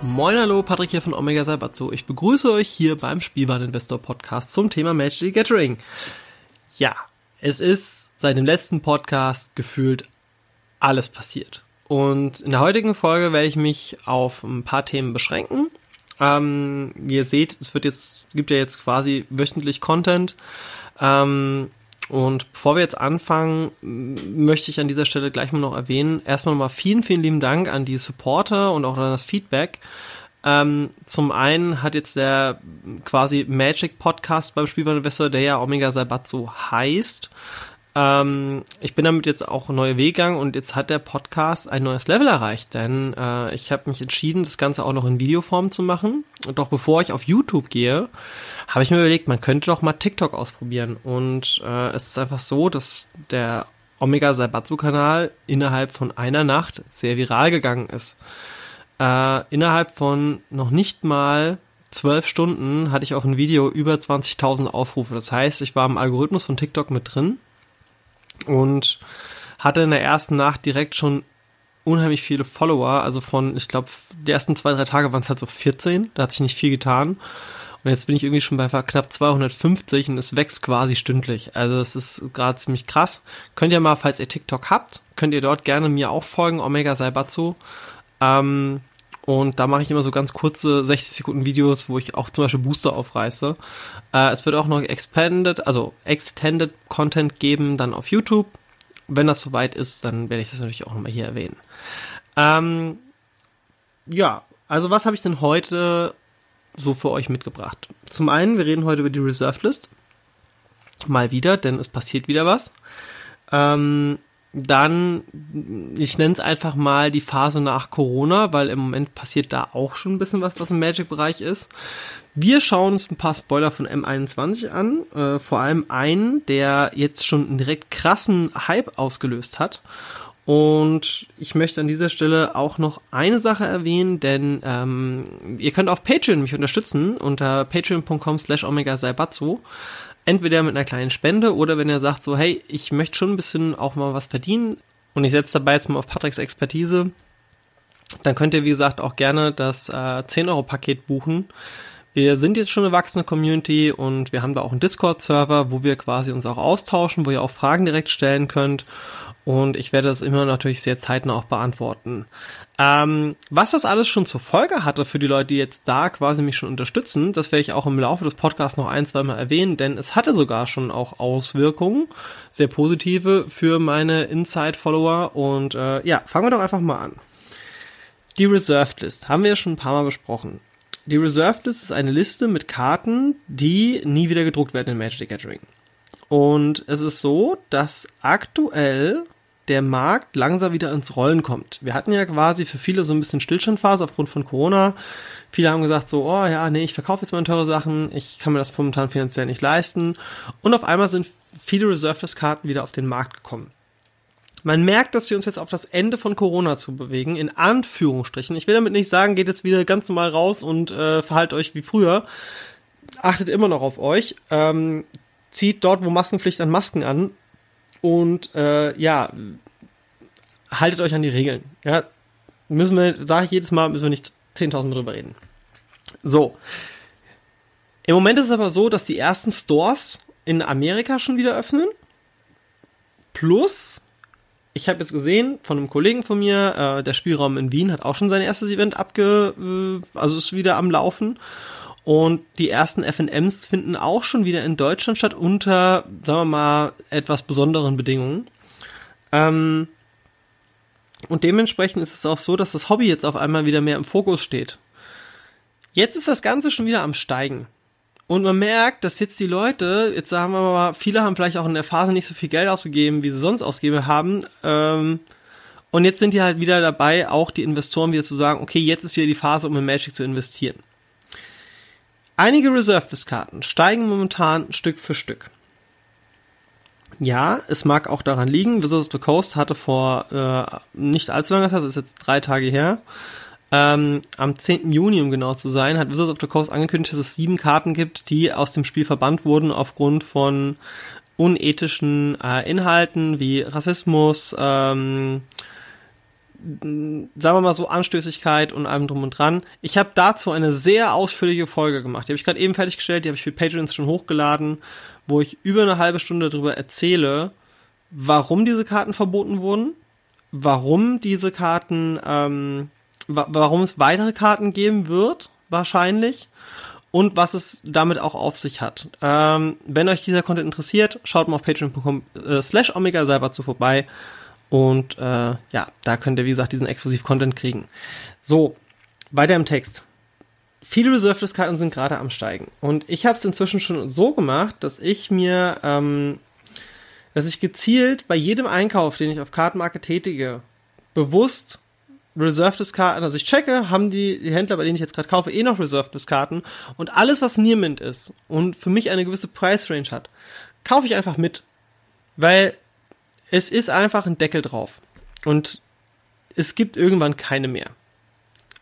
Moin hallo, Patrick hier von Omega Salbatzo. Ich begrüße euch hier beim Spielwareninvestor Podcast zum Thema Magic Gathering. Ja, es ist seit dem letzten Podcast gefühlt alles passiert. Und in der heutigen Folge werde ich mich auf ein paar Themen beschränken. Ähm, ihr seht, es wird jetzt, gibt ja jetzt quasi wöchentlich Content. Ähm, und bevor wir jetzt anfangen, möchte ich an dieser Stelle gleich mal noch erwähnen, erstmal nochmal vielen, vielen lieben Dank an die Supporter und auch an das Feedback. Ähm, zum einen hat jetzt der quasi Magic Podcast beim Spielwareninvestor, der ja Omega Salbatsu heißt, ähm, ich bin damit jetzt auch neue gegangen und jetzt hat der Podcast ein neues Level erreicht, denn äh, ich habe mich entschieden, das Ganze auch noch in Videoform zu machen. Und doch bevor ich auf YouTube gehe, habe ich mir überlegt, man könnte doch mal TikTok ausprobieren. Und äh, es ist einfach so, dass der Omega Saibatsu Kanal innerhalb von einer Nacht sehr viral gegangen ist. Äh, innerhalb von noch nicht mal zwölf Stunden hatte ich auf ein Video über 20.000 Aufrufe. Das heißt, ich war im Algorithmus von TikTok mit drin und hatte in der ersten Nacht direkt schon unheimlich viele Follower. Also von, ich glaube, die ersten zwei, drei Tage waren es halt so 14. Da hat sich nicht viel getan. Und jetzt bin ich irgendwie schon bei knapp 250 und es wächst quasi stündlich. Also es ist gerade ziemlich krass. Könnt ihr mal, falls ihr TikTok habt, könnt ihr dort gerne mir auch folgen, Omega Saibatsu. Ähm, Und da mache ich immer so ganz kurze 60 Sekunden Videos, wo ich auch zum Beispiel Booster aufreiße. Äh, es wird auch noch expanded, also extended Content geben, dann auf YouTube. Wenn das soweit ist, dann werde ich das natürlich auch nochmal hier erwähnen. Ähm, ja, also was habe ich denn heute so für euch mitgebracht? Zum einen, wir reden heute über die Reserved List. Mal wieder, denn es passiert wieder was. Ähm, dann, ich nenne es einfach mal die Phase nach Corona, weil im Moment passiert da auch schon ein bisschen was, was im Magic-Bereich ist. Wir schauen uns ein paar Spoiler von M21 an, äh, vor allem einen, der jetzt schon einen direkt krassen Hype ausgelöst hat. Und ich möchte an dieser Stelle auch noch eine Sache erwähnen, denn ähm, ihr könnt auf Patreon mich unterstützen unter patreon.com slash omega entweder mit einer kleinen Spende oder wenn er sagt so, hey, ich möchte schon ein bisschen auch mal was verdienen und ich setze dabei jetzt mal auf Patricks Expertise, dann könnt ihr, wie gesagt, auch gerne das äh, 10-Euro-Paket buchen. Wir sind jetzt schon eine wachsende Community und wir haben da auch einen Discord-Server, wo wir quasi uns auch austauschen, wo ihr auch Fragen direkt stellen könnt. Und ich werde das immer natürlich sehr zeitnah auch beantworten. Ähm, was das alles schon zur Folge hatte für die Leute, die jetzt da quasi mich schon unterstützen, das werde ich auch im Laufe des Podcasts noch ein, zwei Mal erwähnen, denn es hatte sogar schon auch Auswirkungen, sehr positive für meine Inside-Follower. Und äh, ja, fangen wir doch einfach mal an. Die Reserved List haben wir ja schon ein paar Mal besprochen. Die Reserved List ist eine Liste mit Karten, die nie wieder gedruckt werden in Magic the Gathering. Und es ist so, dass aktuell der Markt langsam wieder ins Rollen kommt. Wir hatten ja quasi für viele so ein bisschen Stillstandphase aufgrund von Corona. Viele haben gesagt so, oh ja, nee, ich verkaufe jetzt mal teure Sachen, ich kann mir das momentan finanziell nicht leisten. Und auf einmal sind viele Reserved-Karten wieder auf den Markt gekommen. Man merkt, dass wir uns jetzt auf das Ende von Corona zu bewegen, in Anführungsstrichen. Ich will damit nicht sagen, geht jetzt wieder ganz normal raus und äh, verhaltet euch wie früher. Achtet immer noch auf euch. Ähm, zieht dort, wo Maskenpflicht an Masken an. Und äh, ja, haltet euch an die Regeln. Ja, müssen wir, sage ich jedes Mal, müssen wir nicht 10.000 drüber reden. So. Im Moment ist es aber so, dass die ersten Stores in Amerika schon wieder öffnen. Plus, ich habe jetzt gesehen von einem Kollegen von mir, äh, der Spielraum in Wien hat auch schon sein erstes Event abge, äh, also ist wieder am Laufen. Und die ersten FNMs finden auch schon wieder in Deutschland statt unter, sagen wir mal, etwas besonderen Bedingungen. Ähm, und dementsprechend ist es auch so, dass das Hobby jetzt auf einmal wieder mehr im Fokus steht. Jetzt ist das Ganze schon wieder am Steigen. Und man merkt, dass jetzt die Leute, jetzt sagen wir mal, viele haben vielleicht auch in der Phase nicht so viel Geld ausgegeben, wie sie sonst ausgegeben haben. Ähm, und jetzt sind die halt wieder dabei, auch die Investoren wieder zu sagen, okay, jetzt ist wieder die Phase, um in Magic zu investieren. Einige Reserved-Karten steigen momentan Stück für Stück. Ja, es mag auch daran liegen, Wizards of the Coast hatte vor äh, nicht allzu langer Zeit, das ist jetzt drei Tage her, ähm, am 10. Juni, um genau zu sein, hat Wizards of the Coast angekündigt, dass es sieben Karten gibt, die aus dem Spiel verbannt wurden aufgrund von unethischen äh, Inhalten wie Rassismus, ähm, sagen wir mal so, Anstößigkeit und allem drum und dran. Ich habe dazu eine sehr ausführliche Folge gemacht. Die habe ich gerade eben fertiggestellt, die habe ich für Patreons schon hochgeladen, wo ich über eine halbe Stunde darüber erzähle, warum diese Karten verboten wurden, warum diese Karten, ähm, wa warum es weitere Karten geben wird, wahrscheinlich, und was es damit auch auf sich hat. Ähm, wenn euch dieser Content interessiert, schaut mal auf patreon.com äh, slash omega zu vorbei und äh, ja, da könnt ihr, wie gesagt, diesen Exklusiv-Content kriegen. So, weiter im Text. Viele Reserved-Karten sind gerade am Steigen. Und ich habe es inzwischen schon so gemacht, dass ich mir, ähm, dass ich gezielt bei jedem Einkauf, den ich auf Kartenmarke tätige, bewusst Reserved Karten, also ich checke, haben die, die Händler, bei denen ich jetzt gerade kaufe, eh noch Reserved Karten und alles, was Nearmint ist und für mich eine gewisse Price Range hat, kaufe ich einfach mit. Weil es ist einfach ein Deckel drauf. Und es gibt irgendwann keine mehr.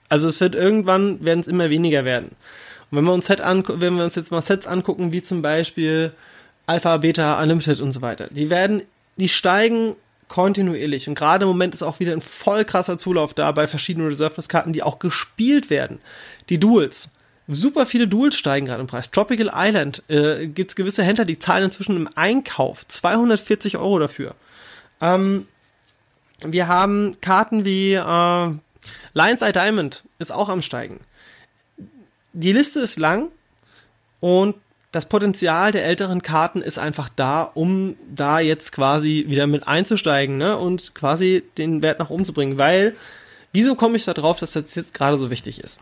Also es wird irgendwann, werden es immer weniger werden. Und wenn wir uns Set wenn wir uns jetzt mal Sets angucken, wie zum Beispiel Alpha, Beta, Unlimited und so weiter, die werden, die steigen kontinuierlich. Und gerade im Moment ist auch wieder ein voll krasser Zulauf da bei verschiedenen Reserveless-Karten, die auch gespielt werden. Die Duels. Super viele Duels steigen gerade im Preis. Tropical Island äh, gibt es gewisse Händler, die zahlen inzwischen im Einkauf 240 Euro dafür. Ähm, wir haben Karten wie, äh, Lions Eye Diamond ist auch am Steigen. Die Liste ist lang und das Potenzial der älteren Karten ist einfach da, um da jetzt quasi wieder mit einzusteigen ne? und quasi den Wert nach oben zu bringen. Weil, wieso komme ich da drauf, dass das jetzt gerade so wichtig ist?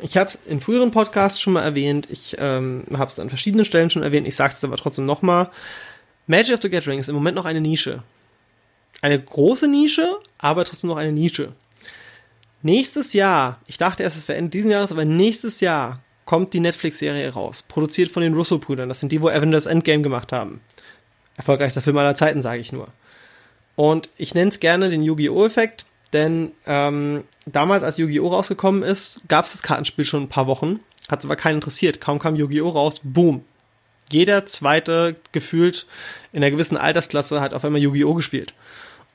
Ich habe es in früheren Podcasts schon mal erwähnt, ich ähm, habe es an verschiedenen Stellen schon erwähnt, ich sage es aber trotzdem nochmal. Magic of the Gathering ist im Moment noch eine Nische. Eine große Nische, aber trotzdem noch eine Nische. Nächstes Jahr, ich dachte erst, es wäre Ende dieses Jahres, aber nächstes Jahr kommt die Netflix-Serie raus. Produziert von den Russo-Brüdern. Das sind die, wo Avengers Endgame gemacht haben. Erfolgreichster Film aller Zeiten, sage ich nur. Und ich nenne es gerne den Yu-Gi-Oh!-Effekt, denn ähm, damals, als Yu-Gi-Oh! rausgekommen ist, gab es das Kartenspiel schon ein paar Wochen. Hat es aber keinen interessiert. Kaum kam Yu-Gi-Oh! raus, boom. Jeder zweite gefühlt in einer gewissen Altersklasse hat auf einmal Yu-Gi-Oh! gespielt.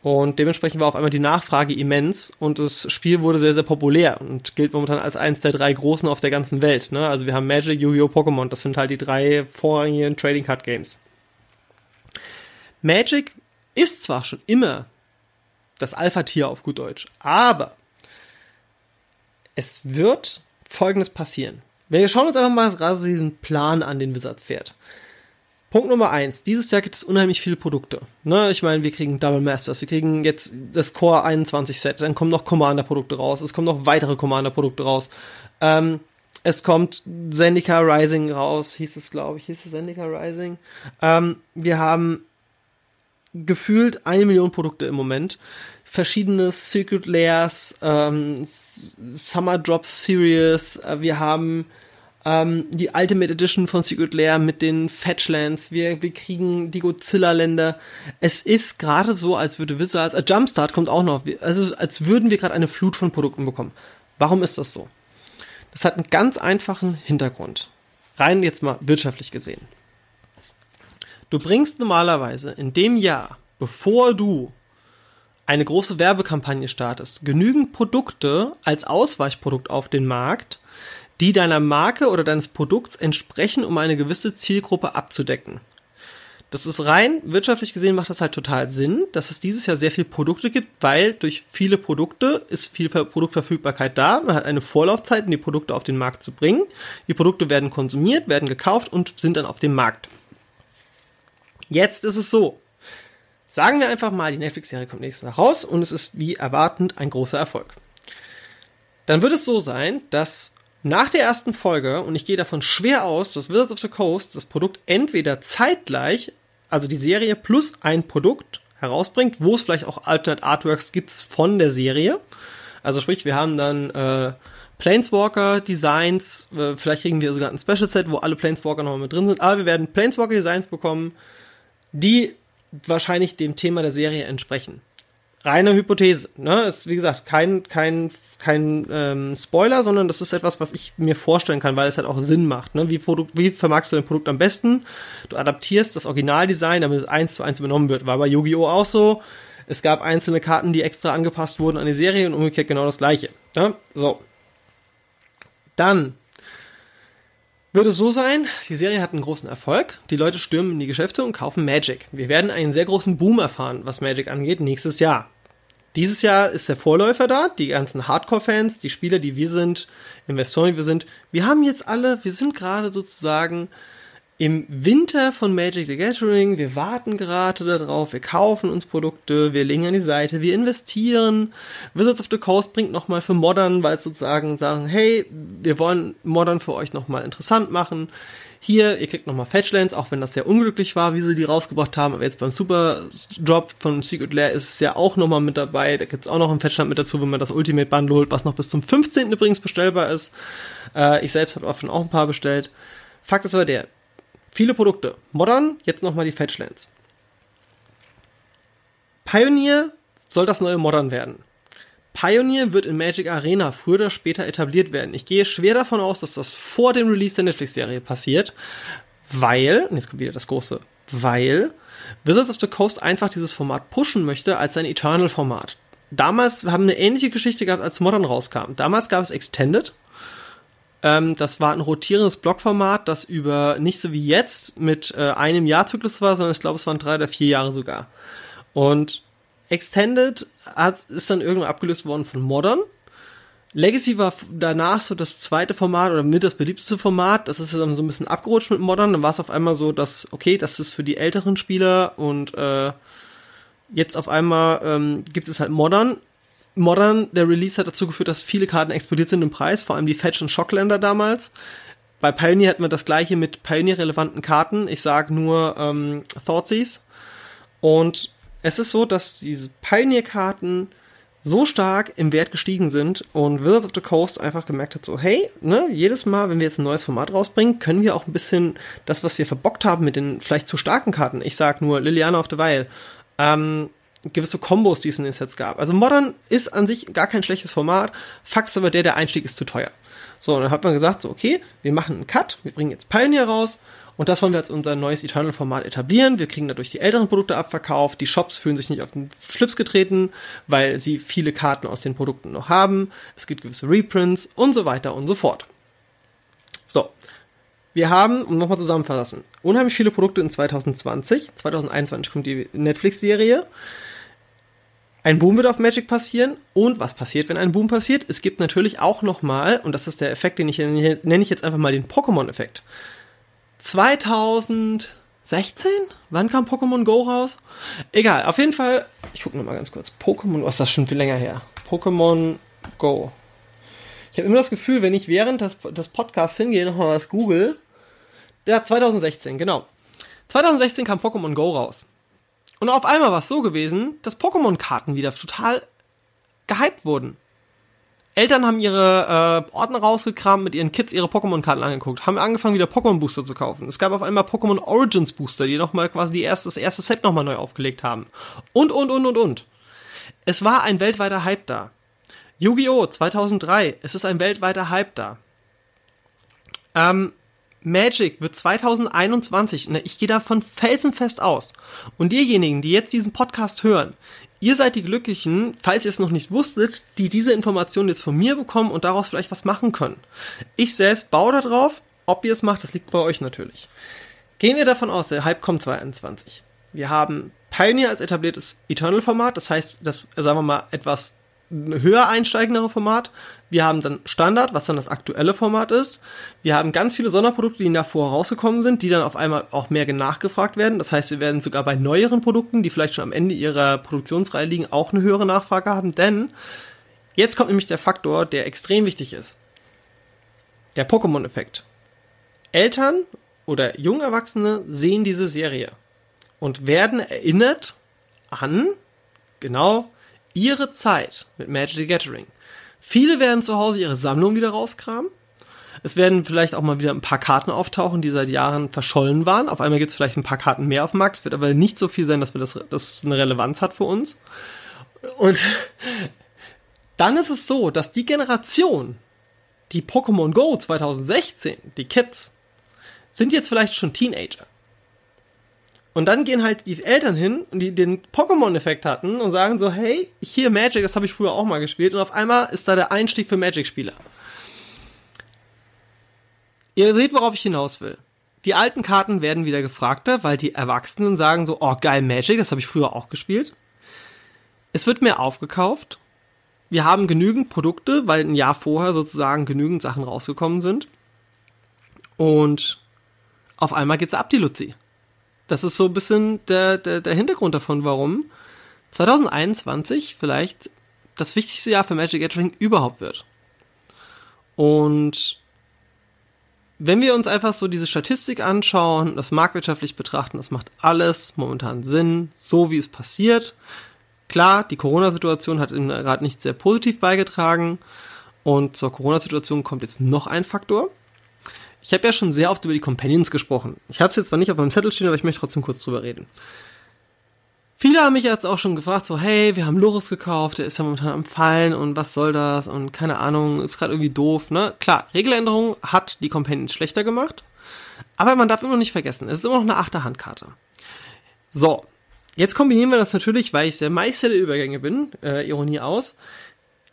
Und dementsprechend war auf einmal die Nachfrage immens und das Spiel wurde sehr, sehr populär und gilt momentan als eins der drei großen auf der ganzen Welt. Ne? Also wir haben Magic, Yu-Gi-Oh! Pokémon, das sind halt die drei vorrangigen Trading Card Games. Magic ist zwar schon immer das Alpha-Tier auf gut Deutsch, aber es wird folgendes passieren. Wir schauen uns einfach mal gerade so diesen Plan an, den Wizards fährt. Punkt Nummer eins. Dieses Jahr gibt es unheimlich viele Produkte. Ne, ich meine, wir kriegen Double Masters, wir kriegen jetzt das Core 21 Set, dann kommen noch Commander-Produkte raus, es kommen noch weitere Commander-Produkte raus. Ähm, es kommt Zendika Rising raus, hieß es, glaube ich, hieß es Zendika Rising. Ähm, wir haben gefühlt eine Million Produkte im Moment. Verschiedene Secret Layers, ähm, Summer Drop Series, äh, wir haben ähm, die Ultimate Edition von Secret Lair mit den Fetchlands, wir, wir kriegen die Godzilla-Länder. Es ist gerade so, als würde Wizards, äh, Jumpstart kommt auch noch, also als würden wir gerade eine Flut von Produkten bekommen. Warum ist das so? Das hat einen ganz einfachen Hintergrund. Rein jetzt mal wirtschaftlich gesehen. Du bringst normalerweise in dem Jahr, bevor du eine große Werbekampagne startest, genügend Produkte als Ausweichprodukt auf den Markt, die deiner Marke oder deines Produkts entsprechen, um eine gewisse Zielgruppe abzudecken. Das ist rein wirtschaftlich gesehen macht das halt total Sinn, dass es dieses Jahr sehr viele Produkte gibt, weil durch viele Produkte ist viel Produktverfügbarkeit da. Man hat eine Vorlaufzeit, um die Produkte auf den Markt zu bringen. Die Produkte werden konsumiert, werden gekauft und sind dann auf dem Markt. Jetzt ist es so. Sagen wir einfach mal, die Netflix-Serie kommt nächstes Jahr raus und es ist wie erwartend ein großer Erfolg. Dann wird es so sein, dass nach der ersten Folge, und ich gehe davon schwer aus, dass Wizards of the Coast das Produkt entweder zeitgleich, also die Serie plus ein Produkt herausbringt, wo es vielleicht auch Alternate Artworks gibt von der Serie. Also sprich, wir haben dann äh, Planeswalker Designs, äh, vielleicht kriegen wir sogar ein Special Set, wo alle Planeswalker nochmal mit drin sind, aber wir werden Planeswalker Designs bekommen, die wahrscheinlich dem Thema der Serie entsprechen reine Hypothese. Ne? Ist wie gesagt kein kein kein ähm, Spoiler, sondern das ist etwas, was ich mir vorstellen kann, weil es halt auch Sinn macht. Ne? Wie, Produkt, wie vermarktest du dein Produkt am besten? Du adaptierst das Originaldesign, damit es eins zu eins übernommen wird. War bei Yu-Gi-Oh auch so. Es gab einzelne Karten, die extra angepasst wurden an die Serie und umgekehrt genau das gleiche. Ne? So. Dann wird es so sein, die Serie hat einen großen Erfolg, die Leute stürmen in die Geschäfte und kaufen Magic. Wir werden einen sehr großen Boom erfahren, was Magic angeht, nächstes Jahr. Dieses Jahr ist der Vorläufer da, die ganzen Hardcore-Fans, die Spieler, die wir sind, Investoren, die wir sind. Wir haben jetzt alle, wir sind gerade sozusagen im Winter von Magic the Gathering, wir warten gerade darauf, wir kaufen uns Produkte, wir legen an die Seite, wir investieren. Wizards of the Coast bringt nochmal für Modern, weil sozusagen sagen, hey, wir wollen Modern für euch nochmal interessant machen. Hier, ihr kriegt nochmal Fetchlands, auch wenn das sehr unglücklich war, wie sie die rausgebracht haben, aber jetzt beim Super Drop von Secret Lair ist es ja auch nochmal mit dabei. Da gibt's auch noch ein Fetchland mit dazu, wenn man das Ultimate Bundle holt, was noch bis zum 15. übrigens bestellbar ist. Äh, ich selbst habe davon auch ein paar bestellt. Fakt ist aber der, Viele Produkte. Modern, jetzt nochmal die Fetchlands. Pioneer soll das neue Modern werden. Pioneer wird in Magic Arena früher oder später etabliert werden. Ich gehe schwer davon aus, dass das vor dem Release der Netflix-Serie passiert, weil, jetzt kommt wieder das große, weil Wizards of the Coast einfach dieses Format pushen möchte als sein Eternal-Format. Damals haben eine ähnliche Geschichte gehabt, als Modern rauskam. Damals gab es Extended, ähm, das war ein rotierendes Blockformat, das über nicht so wie jetzt mit äh, einem Jahrzyklus war, sondern ich glaube, es waren drei oder vier Jahre sogar. Und Extended ist dann irgendwann abgelöst worden von Modern. Legacy war danach so das zweite Format oder mit das beliebteste Format. Das ist dann so ein bisschen abgerutscht mit Modern. Dann war es auf einmal so, dass, okay, das ist für die älteren Spieler und äh, jetzt auf einmal ähm, gibt es halt Modern. Modern, der Release hat dazu geführt, dass viele Karten explodiert sind im Preis, vor allem die Fetch und Shockländer damals. Bei Pioneer hatten wir das gleiche mit Pioneer-relevanten Karten. Ich sag nur ähm, Thoughtseize. Und es ist so, dass diese Pioneer-Karten so stark im Wert gestiegen sind und Wizards of the Coast einfach gemerkt hat, so, hey, ne, jedes Mal, wenn wir jetzt ein neues Format rausbringen, können wir auch ein bisschen das, was wir verbockt haben mit den vielleicht zu starken Karten, ich sag nur Liliana of the Veil, ähm, gewisse Kombos, die es in den Sets gab. Also Modern ist an sich gar kein schlechtes Format, Fakt ist aber der, der Einstieg ist zu teuer. So, dann hat man gesagt, so, okay, wir machen einen Cut, wir bringen jetzt Pioneer raus und das wollen wir als unser neues Eternal-Format etablieren. Wir kriegen dadurch die älteren Produkte abverkauft. Die Shops fühlen sich nicht auf den Schlips getreten, weil sie viele Karten aus den Produkten noch haben. Es gibt gewisse Reprints und so weiter und so fort. So. Wir haben, um nochmal zusammenfassen, unheimlich viele Produkte in 2020. 2021 kommt die Netflix-Serie. Ein Boom wird auf Magic passieren. Und was passiert, wenn ein Boom passiert? Es gibt natürlich auch nochmal, und das ist der Effekt, den ich nenne ich jetzt einfach mal den Pokémon-Effekt. 2016? Wann kam Pokémon Go raus? Egal, auf jeden Fall. Ich gucke nochmal ganz kurz. Pokémon, was ist das schon viel länger her? Pokémon Go. Ich habe immer das Gefühl, wenn ich während des, des Podcasts hingehe, nochmal was google. Ja, 2016, genau. 2016 kam Pokémon Go raus. Und auf einmal war es so gewesen, dass Pokémon-Karten wieder total gehypt wurden. Eltern haben ihre äh, Ordner rausgekramt, mit ihren Kids ihre Pokémon-Karten angeguckt, haben angefangen, wieder Pokémon-Booster zu kaufen. Es gab auf einmal Pokémon Origins Booster, die nochmal quasi die erste, das erste Set nochmal neu aufgelegt haben. Und, und, und, und, und. Es war ein weltweiter Hype da. Yu-Gi-Oh! 2003, es ist ein weltweiter Hype da. Ähm, Magic wird 2021, ne, ich gehe davon felsenfest aus. Und diejenigen, die jetzt diesen Podcast hören, Ihr seid die Glücklichen, falls ihr es noch nicht wusstet, die diese Informationen jetzt von mir bekommen und daraus vielleicht was machen können. Ich selbst baue darauf, ob ihr es macht, das liegt bei euch natürlich. Gehen wir davon aus, der Hype kommt 2021. Wir haben Pioneer als etabliertes Eternal-Format, das heißt, das, sagen wir mal, etwas höher einsteigendere Format. Wir haben dann Standard, was dann das aktuelle Format ist. Wir haben ganz viele Sonderprodukte, die davor rausgekommen sind, die dann auf einmal auch mehr nachgefragt werden. Das heißt, wir werden sogar bei neueren Produkten, die vielleicht schon am Ende ihrer Produktionsreihe liegen, auch eine höhere Nachfrage haben. Denn jetzt kommt nämlich der Faktor, der extrem wichtig ist. Der Pokémon-Effekt. Eltern oder junge Erwachsene sehen diese Serie und werden erinnert an genau ihre Zeit mit Magic the Gathering. Viele werden zu Hause ihre Sammlung wieder rauskramen. Es werden vielleicht auch mal wieder ein paar Karten auftauchen, die seit Jahren verschollen waren. Auf einmal gibt es vielleicht ein paar Karten mehr auf dem Markt. Es wird aber nicht so viel sein, dass wir das, das eine Relevanz hat für uns. Und dann ist es so, dass die Generation, die Pokémon Go 2016, die Kids, sind jetzt vielleicht schon Teenager. Und dann gehen halt die Eltern hin, die den Pokémon-Effekt hatten und sagen so, hey, hier Magic, das habe ich früher auch mal gespielt. Und auf einmal ist da der Einstieg für Magic-Spieler. Ihr seht, worauf ich hinaus will. Die alten Karten werden wieder gefragter, weil die Erwachsenen sagen so, oh geil, Magic, das habe ich früher auch gespielt. Es wird mehr aufgekauft. Wir haben genügend Produkte, weil ein Jahr vorher sozusagen genügend Sachen rausgekommen sind. Und auf einmal geht's ab die Luzi. Das ist so ein bisschen der, der, der Hintergrund davon, warum 2021 vielleicht das wichtigste Jahr für Magic Gathering überhaupt wird. Und wenn wir uns einfach so diese Statistik anschauen, das marktwirtschaftlich betrachten, das macht alles momentan Sinn, so wie es passiert. Klar, die Corona-Situation hat gerade nicht sehr positiv beigetragen und zur Corona-Situation kommt jetzt noch ein Faktor. Ich habe ja schon sehr oft über die Companions gesprochen. Ich habe es jetzt zwar nicht auf meinem Zettel stehen, aber ich möchte trotzdem kurz drüber reden. Viele haben mich jetzt auch schon gefragt, so, hey, wir haben Loris gekauft, der ist ja momentan am Fallen und was soll das und keine Ahnung, ist gerade irgendwie doof, ne? Klar, Regeländerung hat die Companions schlechter gemacht, aber man darf immer noch nicht vergessen, es ist immer noch eine Achterhandkarte. So, jetzt kombinieren wir das natürlich, weil ich sehr Meister der Übergänge bin, äh, Ironie aus.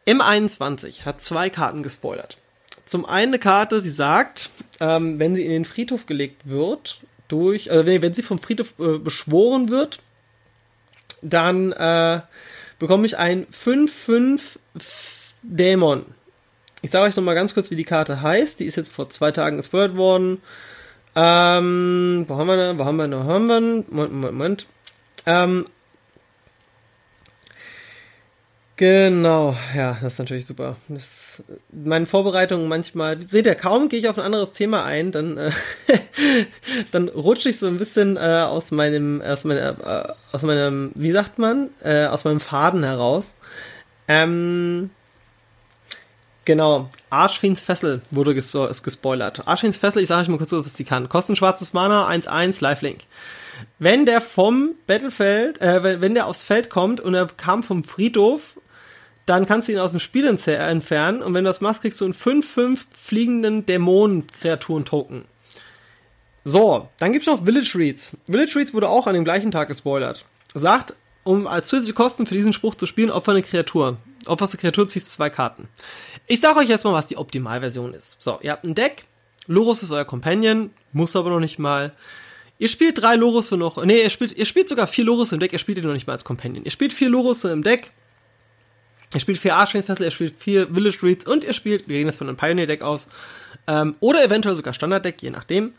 M21 hat zwei Karten gespoilert zum einen eine Karte, die sagt, ähm, wenn sie in den Friedhof gelegt wird, durch, also wenn, wenn sie vom Friedhof äh, beschworen wird, dann äh, bekomme ich ein 5-5 Dämon. Ich sage euch nochmal ganz kurz, wie die Karte heißt. Die ist jetzt vor zwei Tagen gespoilert worden. Ähm, wo haben wir denn? Wo haben wir denn? Wo haben wir denn? Moment, Moment, Moment. Ähm, genau, ja, das ist natürlich super. Das, meine Vorbereitungen manchmal, seht ihr, kaum gehe ich auf ein anderes Thema ein, dann, äh, dann rutsche ich so ein bisschen äh, aus meinem, aus meinem, äh, aus meinem, wie sagt man, äh, aus meinem Faden heraus. Ähm, Genau, Archfiends Fessel wurde gespo gespoilert. Archfiends Fessel, ich sage euch mal kurz, was die kann. Kosten schwarzes Mana, 1-1, Lifelink. Wenn der vom Battlefeld, äh, wenn der aufs Feld kommt und er kam vom Friedhof, dann kannst du ihn aus dem Spiel entfernen und wenn du das machst, kriegst du einen 5-5 fliegenden Dämonen-Kreaturen-Token. So, dann gibt's noch Village Reads. Village Reads wurde auch an dem gleichen Tag gespoilert. Sagt, um als zusätzliche Kosten für diesen Spruch zu spielen, opfer eine Kreatur. Opferst eine Kreatur, ziehst zwei Karten. Ich sage euch jetzt mal, was die Optimalversion ist. So, ihr habt ein Deck, Lorus ist euer Companion, muss aber noch nicht mal. Ihr spielt drei Lorus noch, nee, ihr spielt, ihr spielt sogar vier Lorus im Deck, ihr spielt ihn noch nicht mal als Companion. Ihr spielt vier Lorus im Deck, ihr spielt vier Archfiend ihr spielt vier Village Reads und ihr spielt, wir gehen jetzt von einem Pioneer-Deck aus, ähm, oder eventuell sogar Standard-Deck, je nachdem.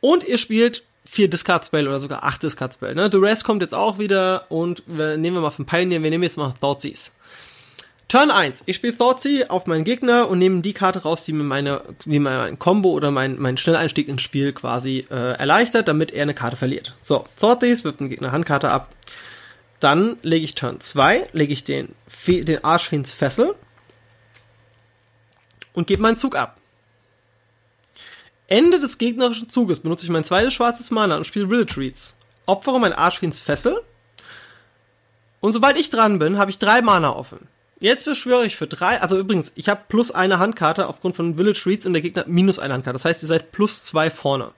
Und ihr spielt vier Discard Spell oder sogar acht Discard Spell. Ne? Duress kommt jetzt auch wieder und wir, nehmen wir mal von Pioneer, wir nehmen jetzt mal Thoughtseize. Turn 1. Ich spiele Thoughtsea auf meinen Gegner und nehme die Karte raus, die mir meine, die mein Combo oder mein, mein Schnelleinstieg ins Spiel quasi äh, erleichtert, damit er eine Karte verliert. So, Thoughtsea wirft dem Gegner Handkarte ab. Dann lege ich Turn 2, lege ich den, den Arschfiends Fessel und gebe meinen Zug ab. Ende des gegnerischen Zuges benutze ich mein zweites schwarzes Mana und spiele Village Reads. Opfere mein Arschfiends Fessel. Und sobald ich dran bin, habe ich drei Mana offen. Jetzt beschwöre ich für drei, also übrigens, ich habe plus eine Handkarte aufgrund von Village Reads und der Gegner minus eine Handkarte. Das heißt, ihr seid plus zwei vorne.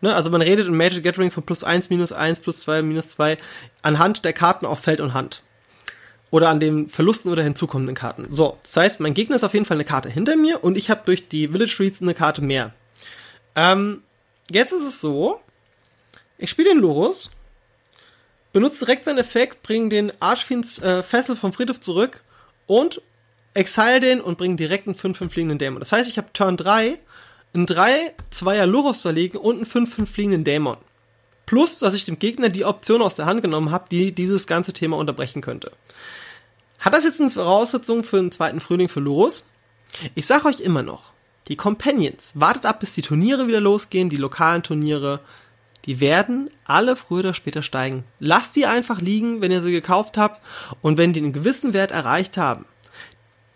Ne? Also man redet in Magic Gathering von plus eins, minus eins, plus zwei, minus zwei anhand der Karten auf Feld und Hand. Oder an den Verlusten oder hinzukommenden Karten. So, das heißt, mein Gegner ist auf jeden Fall eine Karte hinter mir und ich habe durch die Village Reads eine Karte mehr. Ähm, jetzt ist es so, ich spiele den Lorus, benutze direkt seinen Effekt, bringe den Archfiends äh, Fessel vom Friedhof zurück und exile den und bringe direkt einen 5-5 fliegenden Dämon. Das heißt, ich habe Turn 3 einen 3 2er Lurus da liegen und einen 5-5 fliegenden Dämon. Plus, dass ich dem Gegner die Option aus der Hand genommen habe, die dieses ganze Thema unterbrechen könnte. Hat das jetzt eine Voraussetzung für einen zweiten Frühling für Lurus? Ich sag euch immer noch, die Companions, wartet ab, bis die Turniere wieder losgehen, die lokalen Turniere, die werden alle früher oder später steigen. Lasst die einfach liegen, wenn ihr sie gekauft habt und wenn die einen gewissen Wert erreicht haben.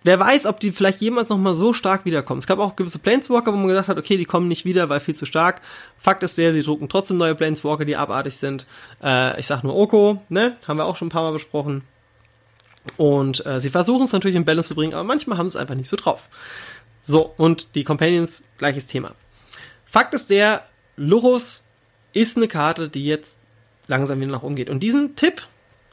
Wer weiß, ob die vielleicht jemals nochmal so stark wiederkommen. Es gab auch gewisse Planeswalker, wo man gesagt hat, okay, die kommen nicht wieder, weil viel zu stark. Fakt ist der, sie drucken trotzdem neue Planeswalker, die abartig sind. Äh, ich sag nur Oko, ne? Haben wir auch schon ein paar Mal besprochen. Und äh, sie versuchen es natürlich in Balance zu bringen, aber manchmal haben sie es einfach nicht so drauf. So, und die Companions, gleiches Thema. Fakt ist der, Lurus ist eine Karte, die jetzt langsam wieder nach oben geht. Und diesen Tipp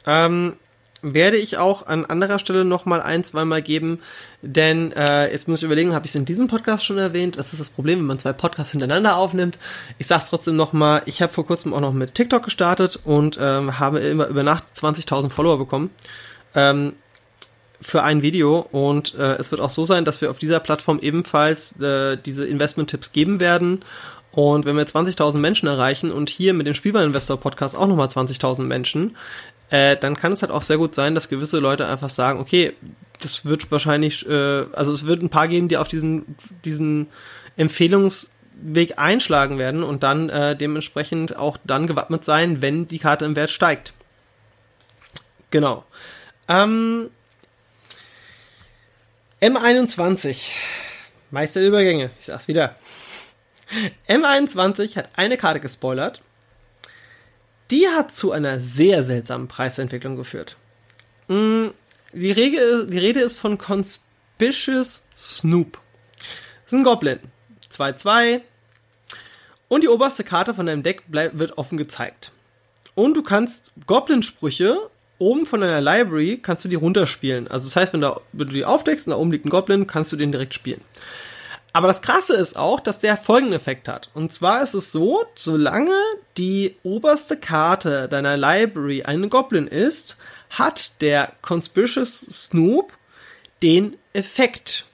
ähm, werde ich auch an anderer Stelle noch mal ein, zweimal geben, denn äh, jetzt muss ich überlegen, habe ich es in diesem Podcast schon erwähnt? Das ist das Problem, wenn man zwei Podcasts hintereinander aufnimmt. Ich sag's trotzdem noch mal, ich habe vor kurzem auch noch mit TikTok gestartet und ähm, habe immer über Nacht 20.000 Follower bekommen. Ähm, für ein Video und äh, es wird auch so sein, dass wir auf dieser Plattform ebenfalls äh, diese Investment-Tipps geben werden und wenn wir 20.000 Menschen erreichen und hier mit dem Spielwareninvestor-Podcast auch nochmal 20.000 Menschen, äh, dann kann es halt auch sehr gut sein, dass gewisse Leute einfach sagen, okay, das wird wahrscheinlich, äh, also es wird ein paar geben, die auf diesen, diesen Empfehlungsweg einschlagen werden und dann äh, dementsprechend auch dann gewappnet sein, wenn die Karte im Wert steigt. Genau. Ähm, M21. Meister Übergänge. Ich sag's wieder. M21 hat eine Karte gespoilert. Die hat zu einer sehr seltsamen Preisentwicklung geführt. Mm, die, die Rede ist von Conspicuous Snoop. Das ist ein Goblin. 2-2. Und die oberste Karte von deinem Deck wird offen gezeigt. Und du kannst Goblin-Sprüche oben von deiner Library kannst du die runterspielen. Also das heißt, wenn, da, wenn du die aufdeckst und da oben liegt ein Goblin, kannst du den direkt spielen. Aber das Krasse ist auch, dass der folgenden Effekt hat. Und zwar ist es so, solange die oberste Karte deiner Library ein Goblin ist, hat der Conspicuous Snoop den Effekt.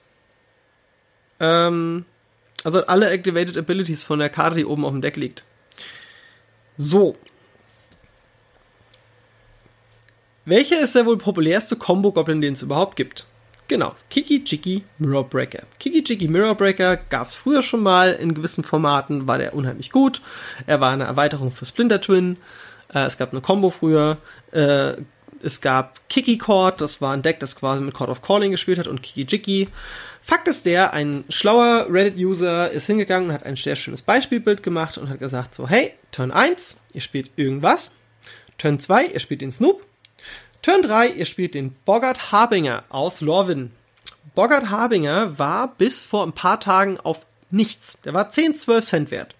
Ähm, also alle Activated Abilities von der Karte, die oben auf dem Deck liegt. So. Welcher ist der wohl populärste Combo-Goblin, den es überhaupt gibt? Genau, Kiki Jiki Mirror Breaker. Kiki Jiki Mirror Breaker gab es früher schon mal in gewissen Formaten, war der unheimlich gut. Er war eine Erweiterung für Splinter Twin. Äh, es gab eine Combo früher. Äh, es gab Kiki Cord, das war ein Deck, das quasi mit Cord of Calling gespielt hat und Kiki Jiki. Fakt ist der, ein schlauer Reddit-User ist hingegangen und hat ein sehr schönes Beispielbild gemacht und hat gesagt so, hey, Turn 1, ihr spielt irgendwas. Turn 2, ihr spielt den Snoop. Turn 3, ihr spielt den Bogart Harbinger aus Lorwyn. Bogart Harbinger war bis vor ein paar Tagen auf nichts. Der war 10, 12 Cent wert.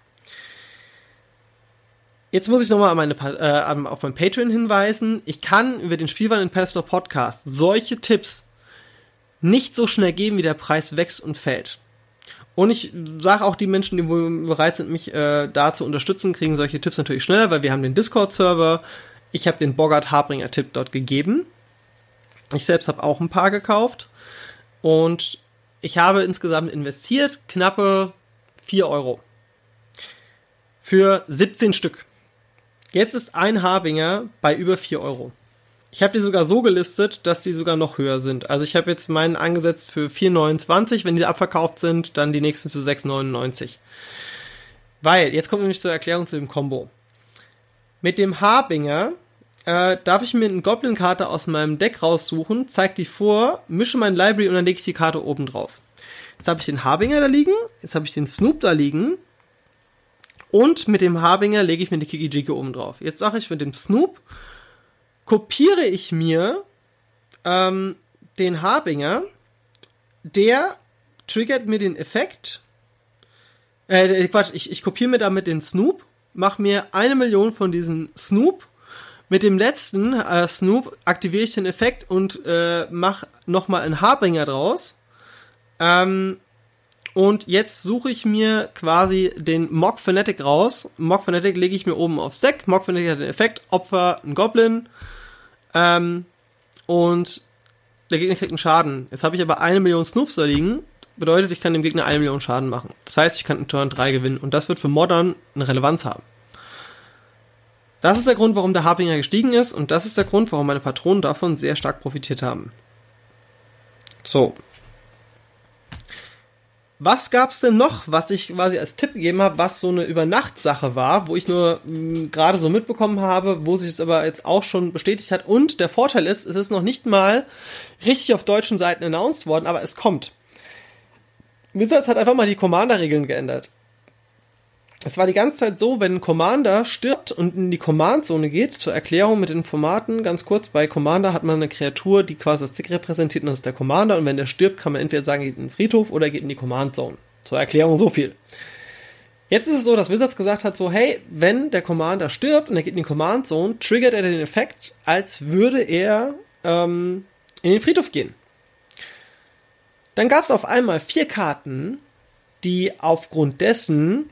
Jetzt muss ich nochmal äh, auf mein Patreon hinweisen. Ich kann über den Spielwareninvestor Podcast solche Tipps nicht so schnell geben, wie der Preis wächst und fällt. Und ich sage auch die Menschen, die bereit sind, mich äh, da zu unterstützen, kriegen solche Tipps natürlich schneller, weil wir haben den Discord-Server. Ich habe den Bogart Harbringer-Tipp dort gegeben. Ich selbst habe auch ein paar gekauft. Und ich habe insgesamt investiert knappe 4 Euro. Für 17 Stück. Jetzt ist ein Harbinger bei über 4 Euro. Ich habe die sogar so gelistet, dass die sogar noch höher sind. Also ich habe jetzt meinen angesetzt für 4,29, wenn die abverkauft sind, dann die nächsten für 6,99. Weil, jetzt kommt nämlich zur Erklärung zu dem Combo. Mit dem Harbinger äh, darf ich mir eine Goblin-Karte aus meinem Deck raussuchen, zeig die vor, mische mein Library und dann lege ich die Karte oben drauf. Jetzt habe ich den Harbinger da liegen, jetzt habe ich den Snoop da liegen und mit dem Harbinger lege ich mir die Kiki-Jiki oben drauf. Jetzt sage ich mit dem Snoop kopiere ich mir ähm, den Harbinger, der triggert mir den Effekt. Äh, Quatsch, ich, ich kopiere mir damit den Snoop, mache mir eine Million von diesen Snoop. Mit dem letzten äh, Snoop aktiviere ich den Effekt und äh, mache nochmal einen Harbinger draus. Ähm, und jetzt suche ich mir quasi den Mock Fanatic raus. Mock Fanatic lege ich mir oben aufs Deck. Mock Fanatic hat den Effekt, Opfer, ein Goblin. Ähm, und der Gegner kriegt einen Schaden. Jetzt habe ich aber eine Million Snoops da liegen. Bedeutet, ich kann dem Gegner eine Million Schaden machen. Das heißt, ich kann einen Turn 3 gewinnen. Und das wird für Modern eine Relevanz haben. Das ist der Grund, warum der Harbinger gestiegen ist. Und das ist der Grund, warum meine Patronen davon sehr stark profitiert haben. So, was gab's denn noch, was ich quasi als Tipp gegeben habe, was so eine Übernachtsache war, wo ich nur hm, gerade so mitbekommen habe, wo sich es aber jetzt auch schon bestätigt hat. Und der Vorteil ist, es ist noch nicht mal richtig auf deutschen Seiten announced worden, aber es kommt. Wizards hat einfach mal die Commander-Regeln geändert. Es war die ganze Zeit so, wenn ein Commander stirbt und in die Command-Zone geht, zur Erklärung mit den Formaten, ganz kurz, bei Commander hat man eine Kreatur, die quasi das Deck repräsentiert und das ist der Commander und wenn der stirbt, kann man entweder sagen, geht in den Friedhof oder geht in die Command-Zone. Zur Erklärung so viel. Jetzt ist es so, dass Wizards gesagt hat, so, hey, wenn der Commander stirbt und er geht in die Command-Zone, triggert er den Effekt, als würde er ähm, in den Friedhof gehen. Dann gab es auf einmal vier Karten, die aufgrund dessen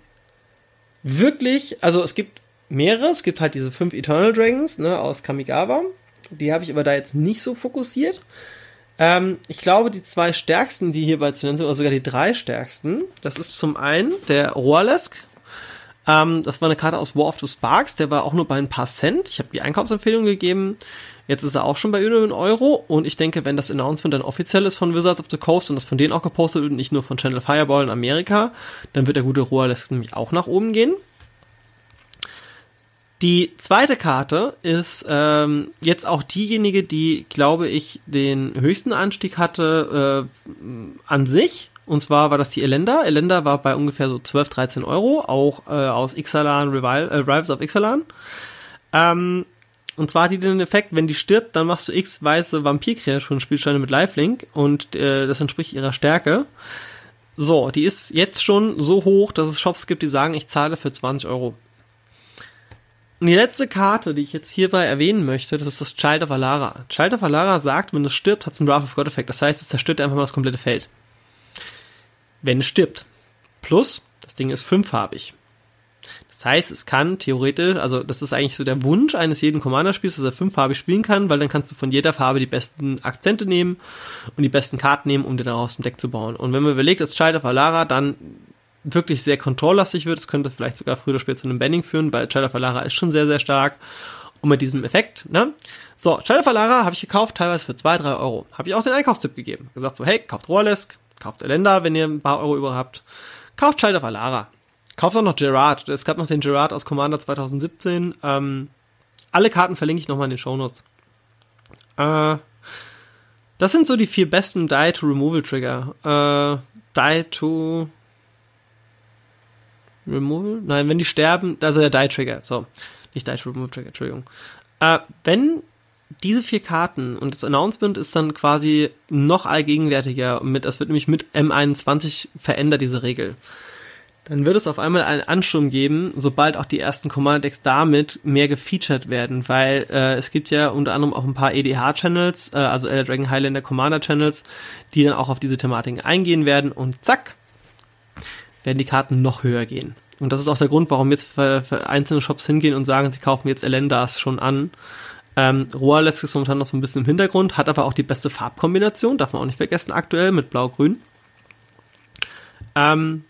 wirklich, also es gibt mehrere, es gibt halt diese fünf Eternal Dragons ne, aus Kamigawa. Die habe ich aber da jetzt nicht so fokussiert. Ähm, ich glaube, die zwei stärksten, die hierbei zu nennen sind, oder sogar die drei stärksten, das ist zum einen der Roalesk. Ähm, das war eine Karte aus War of the Sparks, der war auch nur bei ein paar Cent. Ich habe die Einkaufsempfehlung gegeben. Jetzt ist er auch schon bei über einen Euro und ich denke, wenn das Announcement dann offiziell ist von Wizards of the Coast und das von denen auch gepostet wird und nicht nur von Channel Fireball in Amerika, dann wird der gute Roalesk nämlich auch nach oben gehen. Die zweite Karte ist ähm, jetzt auch diejenige, die, glaube ich, den höchsten Anstieg hatte äh, an sich. Und zwar war das die Elenda. Elenda war bei ungefähr so 12, 13 Euro, auch äh, aus Ixalan, Revival, äh, Rivals of Ixalan. Ähm, und zwar hat die den Effekt, wenn die stirbt, dann machst du x weiße Vampirkreaturen Spielsteine mit Lifelink und äh, das entspricht ihrer Stärke. So, die ist jetzt schon so hoch, dass es Shops gibt, die sagen, ich zahle für 20 Euro. Und die letzte Karte, die ich jetzt hierbei erwähnen möchte, das ist das Child of Alara. Child of Alara sagt, wenn es stirbt, hat es einen Wrath of God Effekt. Das heißt, es zerstört einfach mal das komplette Feld. Wenn es stirbt. Plus, das Ding ist fünffarbig. Das heißt, es kann theoretisch, also das ist eigentlich so der Wunsch eines jeden Commander-Spiels, dass er fünffarbig spielen kann, weil dann kannst du von jeder Farbe die besten Akzente nehmen und die besten Karten nehmen, um dir daraus ein Deck zu bauen. Und wenn man überlegt, dass Child of Alara dann wirklich sehr kontrolllastig wird, es könnte vielleicht sogar früher oder später zu einem Banning führen, weil Child of Alara ist schon sehr, sehr stark. Und mit diesem Effekt, ne? So, Child of Alara habe ich gekauft, teilweise für zwei drei Euro. Habe ich auch den Einkaufstipp gegeben. Gesagt so, hey, kauft Rohrlesk, kauft Elenda, wenn ihr ein paar Euro über habt. Kauft Child of Alara. Kauft auch noch Gerard. Es gab noch den Gerard aus Commander 2017. Ähm, alle Karten verlinke ich nochmal in den Shownotes. Äh, das sind so die vier besten Die to Removal Trigger. Äh, Die to Removal? Nein, wenn die sterben, also der Die Trigger. So, nicht Die to Removal Trigger, Entschuldigung. Äh, wenn diese vier Karten und das Announcement ist dann quasi noch allgegenwärtiger mit, das wird nämlich mit M21 verändert, diese Regel. Dann wird es auf einmal einen Ansturm geben, sobald auch die ersten Commander-Decks damit mehr gefeatured werden, weil äh, es gibt ja unter anderem auch ein paar EDH-Channels, äh, also Elder Dragon Highlander Commander-Channels, die dann auch auf diese Thematiken eingehen werden und zack, werden die Karten noch höher gehen. Und das ist auch der Grund, warum jetzt für, für einzelne Shops hingehen und sagen, sie kaufen jetzt Elendas schon an, ähm, Roalesk ist momentan noch so ein bisschen im Hintergrund, hat aber auch die beste Farbkombination, darf man auch nicht vergessen, aktuell mit Blau-Grün. Ähm,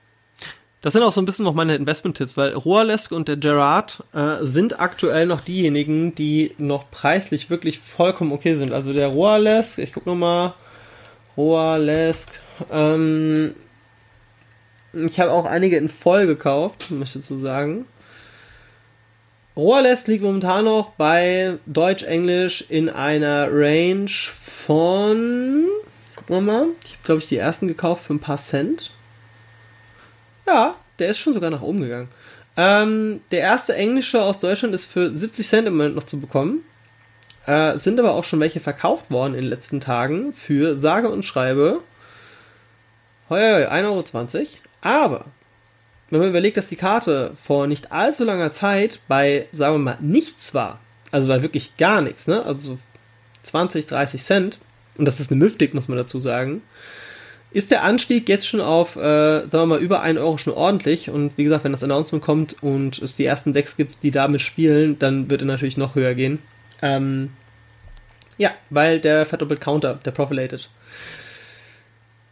das sind auch so ein bisschen noch meine Investment-Tipps, weil Roalesk und der Gerard äh, sind aktuell noch diejenigen, die noch preislich wirklich vollkommen okay sind. Also der Roalesk, ich guck noch mal, Roalesk, ähm, ich habe auch einige in voll gekauft, möchte ich so sagen. Rohrless liegt momentan noch bei Deutsch-Englisch in einer Range von. Gucken wir mal. Ich habe, glaube ich, die ersten gekauft für ein paar Cent. Ja, der ist schon sogar nach oben gegangen. Ähm, der erste englische aus Deutschland ist für 70 Cent im Moment noch zu bekommen. Äh, sind aber auch schon welche verkauft worden in den letzten Tagen für sage und schreibe. Heuer, 1,20 Euro. Aber wenn man überlegt, dass die Karte vor nicht allzu langer Zeit bei, sagen wir mal, nichts war, also bei wirklich gar nichts, ne? Also so 20, 30 Cent, und das ist eine Mythic, muss man dazu sagen, ist der Anstieg jetzt schon auf, äh, sagen wir mal, über 1 Euro schon ordentlich. Und wie gesagt, wenn das Announcement kommt und es die ersten Decks gibt, die damit spielen, dann wird er natürlich noch höher gehen. Ähm, ja, weil der verdoppelt Counter, der Profilated.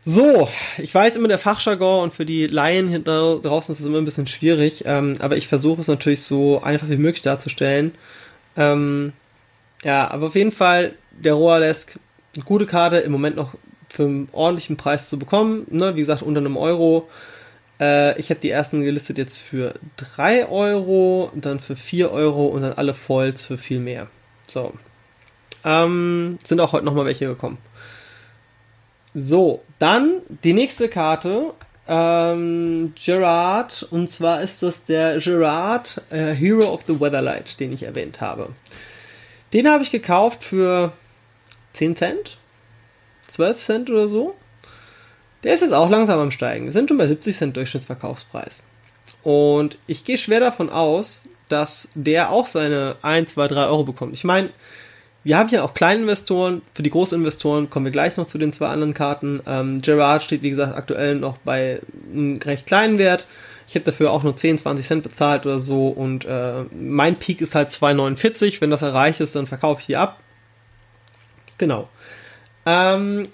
So, ich weiß immer der Fachjargon und für die Laien hier draußen ist es immer ein bisschen schwierig, ähm, aber ich versuche es natürlich so einfach wie möglich darzustellen. Ähm, ja, aber auf jeden Fall der Roalesk, eine gute Karte, im Moment noch für einen ordentlichen Preis zu bekommen. Ne? Wie gesagt, unter einem Euro. Äh, ich habe die ersten gelistet jetzt für 3 Euro, dann für 4 Euro und dann alle Foils für viel mehr. So. Ähm, sind auch heute nochmal welche gekommen. So, dann die nächste Karte. Ähm, Gerard, und zwar ist das der Gerard äh, Hero of the Weatherlight, den ich erwähnt habe. Den habe ich gekauft für 10 Cent, 12 Cent oder so. Der ist jetzt auch langsam am Steigen. Wir sind schon bei 70 Cent Durchschnittsverkaufspreis. Und ich gehe schwer davon aus, dass der auch seine 1, 2, 3 Euro bekommt. Ich meine, wir haben hier auch Kleininvestoren. Für die Großinvestoren kommen wir gleich noch zu den zwei anderen Karten. Ähm, Gerard steht, wie gesagt, aktuell noch bei einem recht kleinen Wert. Ich habe dafür auch nur 10, 20 Cent bezahlt oder so. Und äh, mein Peak ist halt 2,49. Wenn das erreicht ist, dann verkaufe ich die ab. Genau. Ähm,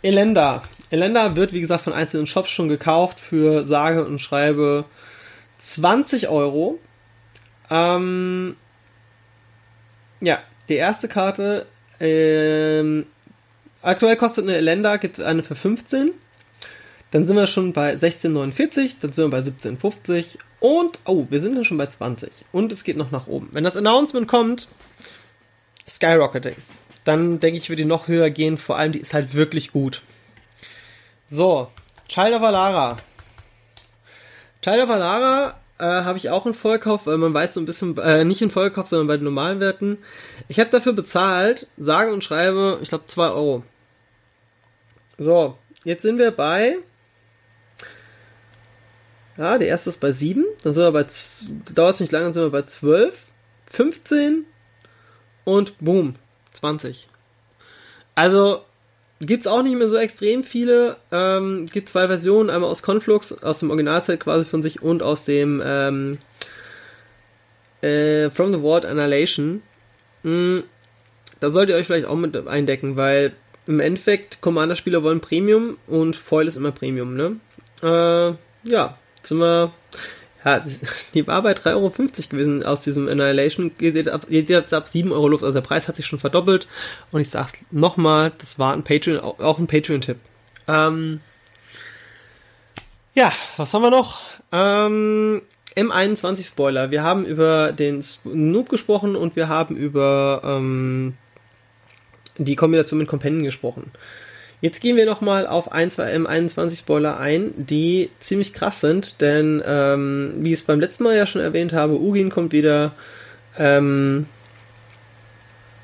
Elenda. Elenda wird, wie gesagt, von einzelnen Shops schon gekauft für sage und schreibe 20 Euro. Ähm, ja, die erste Karte, ähm, aktuell kostet eine Elenda, gibt eine für 15. Dann sind wir schon bei 16,49, dann sind wir bei 17,50 und, oh, wir sind dann schon bei 20. Und es geht noch nach oben. Wenn das Announcement kommt, Skyrocketing. Dann denke ich, würde die noch höher gehen. Vor allem, die ist halt wirklich gut. So, Child of Alara. Child of Alara äh, habe ich auch einen Vollkauf, weil man weiß so ein bisschen, äh, nicht in Vollkauf, sondern bei den normalen Werten. Ich habe dafür bezahlt, sage und schreibe, ich glaube 2 Euro. So, jetzt sind wir bei. Ja, der erste ist bei 7, dann sind wir bei, dauert es nicht lange, dann sind wir bei 12, 15 und boom, 20. Also, gibt's auch nicht mehr so extrem viele. Ähm, gibt zwei Versionen, einmal aus Conflux, aus dem Originalzeit quasi von sich und aus dem ähm, äh, From the World Annihilation. Mm, da sollt ihr euch vielleicht auch mit eindecken, weil im Endeffekt Commander-Spieler wollen Premium und Foil ist immer Premium, ne? Äh, ja, sind wir. Ja, die war bei 3,50 Euro gewesen aus diesem Annihilation. Geht jetzt ab, geht jetzt ab 7 Euro los. Also der Preis hat sich schon verdoppelt. Und ich sag's nochmal, das war ein Patreon, auch ein Patreon-Tipp. Ähm, ja, was haben wir noch? Ähm, M21 Spoiler. Wir haben über den Noob gesprochen und wir haben über ähm, die Kombination mit Companion gesprochen. Jetzt gehen wir nochmal auf ein, zwei M21 Spoiler ein, die ziemlich krass sind, denn ähm, wie ich es beim letzten Mal ja schon erwähnt habe, Ugin kommt wieder. Ähm,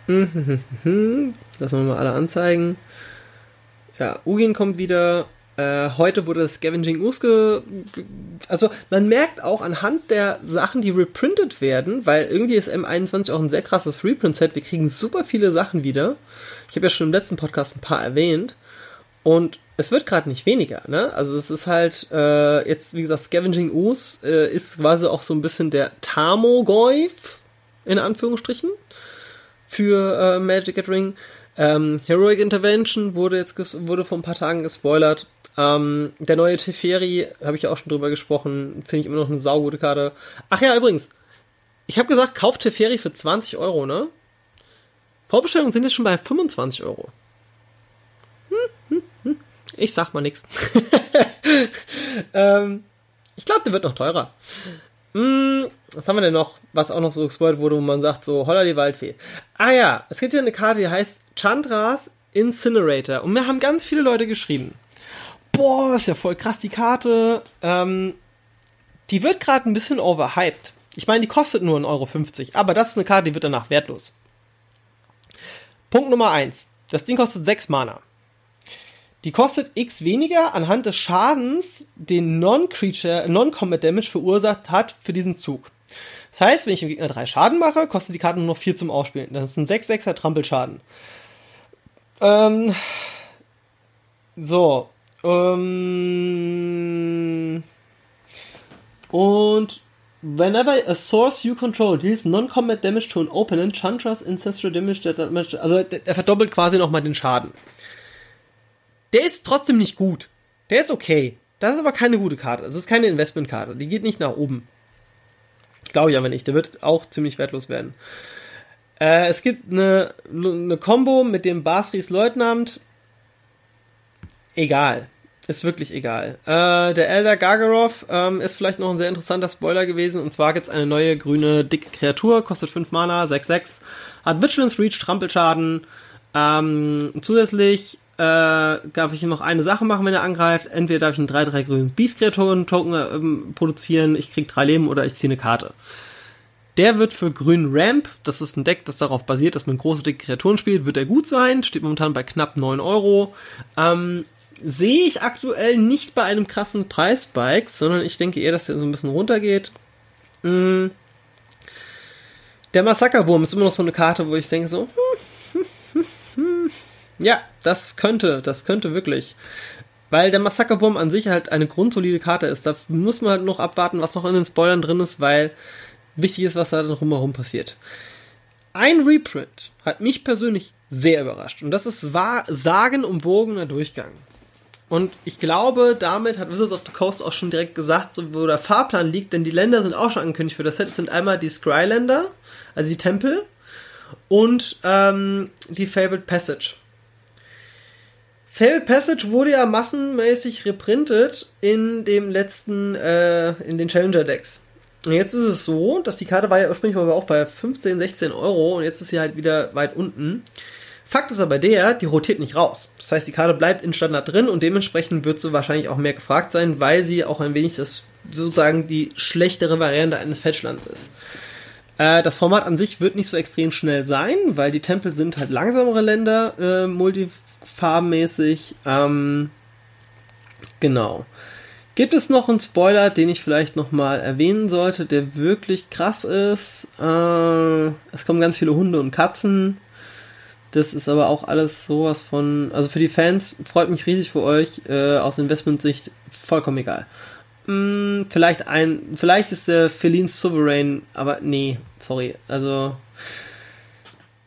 lassen wir mal alle anzeigen. Ja, Ugin kommt wieder. Äh, heute wurde das Scavenging Us ge, ge, Also man merkt auch anhand der Sachen, die reprintet werden, weil irgendwie ist M21 auch ein sehr krasses Reprint-Set. Wir kriegen super viele Sachen wieder. Ich habe ja schon im letzten Podcast ein paar erwähnt. Und es wird gerade nicht weniger, ne? Also es ist halt äh, jetzt, wie gesagt, Scavenging Ooze äh, ist quasi auch so ein bisschen der Tamogoyf, in Anführungsstrichen, für äh, Magic at Ring. Ähm, Heroic Intervention wurde jetzt wurde vor ein paar Tagen gespoilert. Ähm, der neue Teferi, habe ich ja auch schon drüber gesprochen, finde ich immer noch eine saugute Karte. Ach ja, übrigens, ich habe gesagt, kauft Teferi für 20 Euro, ne? Vorbestellungen sind jetzt schon bei 25 Euro. Ich sag mal nichts. ähm, ich glaube, der wird noch teurer. Hm, was haben wir denn noch, was auch noch so gespoilt wurde, wo man sagt, so, holla die Waldfee. Ah ja, es gibt hier eine Karte, die heißt Chandras Incinerator. Und mir haben ganz viele Leute geschrieben. Boah, ist ja voll krass die Karte. Ähm, die wird gerade ein bisschen overhyped. Ich meine, die kostet nur 1,50 Euro, aber das ist eine Karte, die wird danach wertlos. Punkt Nummer 1. Das Ding kostet 6 Mana. Die kostet x weniger anhand des Schadens, den Non-Creature, Non-Combat Damage verursacht hat für diesen Zug. Das heißt, wenn ich dem Gegner 3 Schaden mache, kostet die Karte nur noch 4 zum Ausspielen. Das ist ein 6-6er Trampelschaden. Ähm, so. Ähm, und Whenever a source you control deals non-combat damage to an opponent, Chandra's ancestral damage, also er verdoppelt quasi nochmal den Schaden. Der ist trotzdem nicht gut. Der ist okay. Das ist aber keine gute Karte. Das ist keine Investmentkarte. Die geht nicht nach oben. Glaube ich aber nicht. Der wird auch ziemlich wertlos werden. Äh, es gibt eine, eine Combo mit dem Basris Leutnant. Egal. Ist wirklich egal. Äh, der Elder Gargarov ähm, ist vielleicht noch ein sehr interessanter Spoiler gewesen. Und zwar gibt es eine neue grüne dicke Kreatur, kostet 5 Mana, 6-6, hat Vigilance Reach, Trampelschaden. Ähm, zusätzlich äh, darf ich noch eine Sache machen, wenn er angreift. Entweder darf ich einen 3-3 grünen Beast-Kreaturen-Token ähm, produzieren, ich krieg drei Leben oder ich ziehe eine Karte. Der wird für grün Ramp, das ist ein Deck, das darauf basiert, dass man große dicke Kreaturen spielt, wird er gut sein, steht momentan bei knapp 9 Euro. Ähm, sehe ich aktuell nicht bei einem krassen Preisspike, sondern ich denke eher, dass der so ein bisschen runtergeht. Hm. Der Massakerwurm ist immer noch so eine Karte, wo ich denke so, hm, ja, das könnte, das könnte wirklich. Weil der Massakerwurm an sich halt eine grundsolide Karte ist. Da muss man halt noch abwarten, was noch in den Spoilern drin ist, weil wichtig ist, was da dann rumherum passiert. Ein Reprint hat mich persönlich sehr überrascht. Und das ist wahr, sagenumwogener Durchgang. Und ich glaube, damit hat Wizards of the Coast auch schon direkt gesagt, so, wo der Fahrplan liegt, denn die Länder sind auch schon angekündigt für das Set. Es sind einmal die Scryländer, also die Tempel, und ähm, die Fabled Passage. Fabled Passage wurde ja massenmäßig reprintet in dem letzten, äh, in den Challenger Decks. Und jetzt ist es so, dass die Karte war ja ursprünglich mal auch bei 15, 16 Euro und jetzt ist sie halt wieder weit unten. Fakt ist aber der, die rotiert nicht raus. Das heißt, die Karte bleibt in Standard drin und dementsprechend wird sie wahrscheinlich auch mehr gefragt sein, weil sie auch ein wenig das sozusagen die schlechtere Variante eines Fetchlands ist. Äh, das Format an sich wird nicht so extrem schnell sein, weil die Tempel sind halt langsamere Länder, äh, multifarbenmäßig. Ähm, genau. Gibt es noch einen Spoiler, den ich vielleicht nochmal erwähnen sollte, der wirklich krass ist? Äh, es kommen ganz viele Hunde und Katzen. Das ist aber auch alles sowas von, also für die Fans freut mich riesig für euch, äh, aus Investmentsicht vollkommen egal. Hm, vielleicht ein, vielleicht ist der Feline Sovereign, aber nee, sorry, also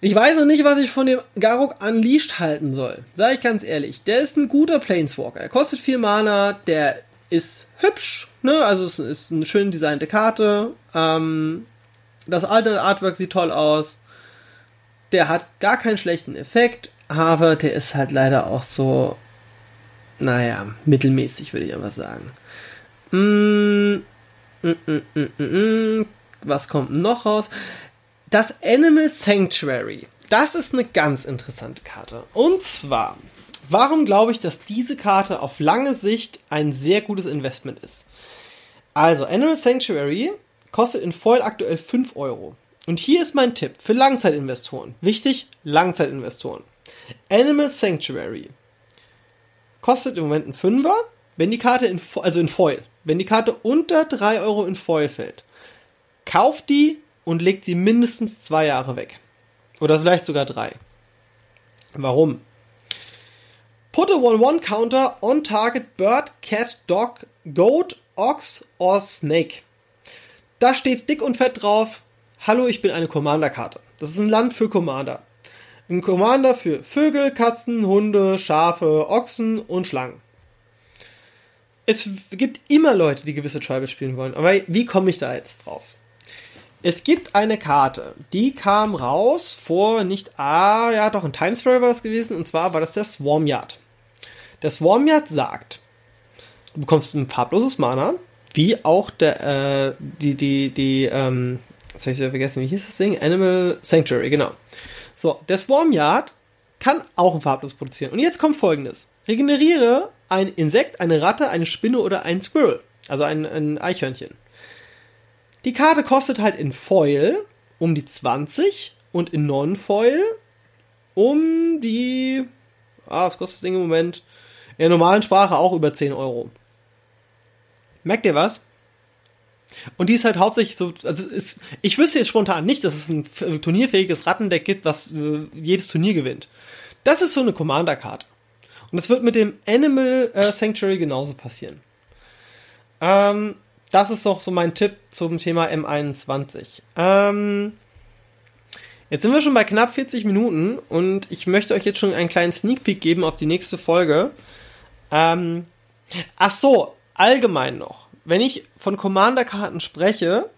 ich weiß noch nicht, was ich von dem Garok Unleashed halten soll. Sag ich ganz ehrlich. Der ist ein guter Planeswalker. Er kostet viel Mana, der ist hübsch, ne? Also es ist eine schön designte Karte. Ähm, das alte Artwork sieht toll aus. Der hat gar keinen schlechten Effekt, aber der ist halt leider auch so, naja, mittelmäßig, würde ich einfach sagen. Mm, mm, mm. Was kommt noch raus? Das Animal Sanctuary. Das ist eine ganz interessante Karte. Und zwar, warum glaube ich, dass diese Karte auf lange Sicht ein sehr gutes Investment ist? Also, Animal Sanctuary kostet in Foil aktuell 5 Euro. Und hier ist mein Tipp für Langzeitinvestoren. Wichtig, Langzeitinvestoren. Animal Sanctuary kostet im Moment ein Fünfer, wenn die Karte in, also in Foil, wenn die Karte unter 3 Euro in Foil fällt. Kauft die und legt sie mindestens zwei Jahre weg. Oder vielleicht sogar drei. Warum? Put a 1-1 counter on target bird, cat, dog, goat, ox or snake. Da steht dick und fett drauf, hallo, ich bin eine Commander-Karte. Das ist ein Land für Commander. Ein Commander für Vögel, Katzen, Hunde, Schafe, Ochsen und Schlangen. Es gibt immer Leute, die gewisse Tribal spielen wollen. Aber wie komme ich da jetzt drauf? Es gibt eine Karte, die kam raus vor nicht, ah, ja, doch, in Times Square war das gewesen, und zwar war das der Swarmyard. Der Swarmyard sagt, du bekommst ein farbloses Mana, wie auch der, äh, die, die, die, ähm, jetzt habe ich vergessen, wie hieß das Ding? Animal Sanctuary, genau. So, der Swarmyard kann auch ein farbloses produzieren. Und jetzt kommt folgendes. Regeneriere ein Insekt, eine Ratte, eine Spinne oder ein Squirrel. Also ein, ein Eichhörnchen. Die Karte kostet halt in Foil um die 20 und in Non-Foil um die. Ah, was kostet das Ding im Moment? In der normalen Sprache auch über 10 Euro. Merkt ihr was? Und die ist halt hauptsächlich so, also ist, ich wüsste jetzt spontan nicht, dass es ein turnierfähiges Rattendeck gibt, was äh, jedes Turnier gewinnt. Das ist so eine Commander-Karte. Und das wird mit dem Animal äh, Sanctuary genauso passieren. Ähm, das ist doch so mein Tipp zum Thema M21. Ähm, jetzt sind wir schon bei knapp 40 Minuten und ich möchte euch jetzt schon einen kleinen Sneak Peek geben auf die nächste Folge. Ähm, ach so, allgemein noch. Wenn ich von Commander-Karten spreche,